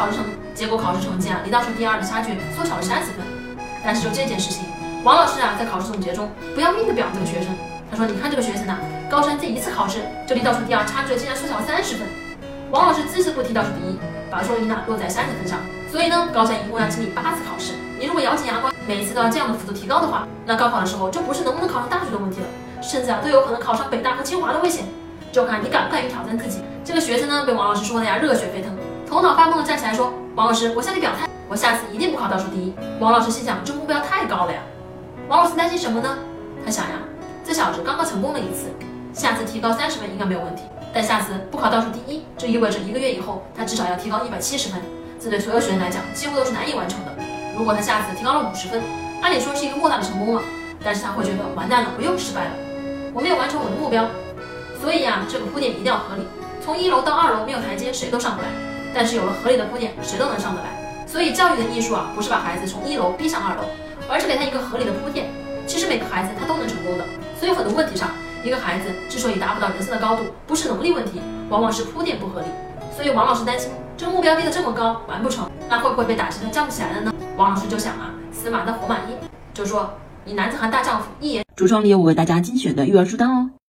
考试成结果考试成绩啊，离倒数第二的差距缩小了三十分。但是就这件事情，王老师啊在考试总结中不要命的表扬这个学生。他说：“你看这个学生呐，高三这一次考试就离倒数第二差距竟然缩小了三十分。”王老师只字不提倒数第一，把收益呢落在三十分上。所以呢，高三一共要经历八次考试。你如果咬紧牙关，每一次都要这样的幅度提高的话，那高考的时候就不是能不能考上大学的问题了，甚至啊都有可能考上北大和清华的危险。就看你敢不敢于挑战自己。这个学生呢，被王老师说的呀热血沸腾，头脑发懵的站起来说：“王老师，我向你表态，我下次一定不考倒数第一。”王老师心想，这目标太高了呀。王老师担心什么呢？他想呀，这小子刚刚成功了一次，下次提高三十分应该没有问题。但下次不考倒数第一，这意味着一个月以后他至少要提高一百七十分。这对所有学生来讲，几乎都是难以完成的。如果他下次提高了五十分，按理说是一个莫大的成功了，但是他会觉得完蛋了，我又失败了，我没有完成我的目标。所以呀，这个铺垫一定要合理。从一楼到二楼没有台阶，谁都上不来。但是有了合理的铺垫，谁都能上得来。所以教育的艺术啊，不是把孩子从一楼逼上二楼，而是给他一个合理的铺垫。其实每个孩子他都能成功的。所以很多问题上，一个孩子之所以达不到人生的高度，不是能力问题，往往是铺垫不合理。所以王老师担心。这个目标定得这么高，完不成，那会不会被打击的降不起来了呢？王老师就想啊，死马当活马医，就说你男子汉大丈夫，一言。橱窗里有我为大家精选的育儿书单哦。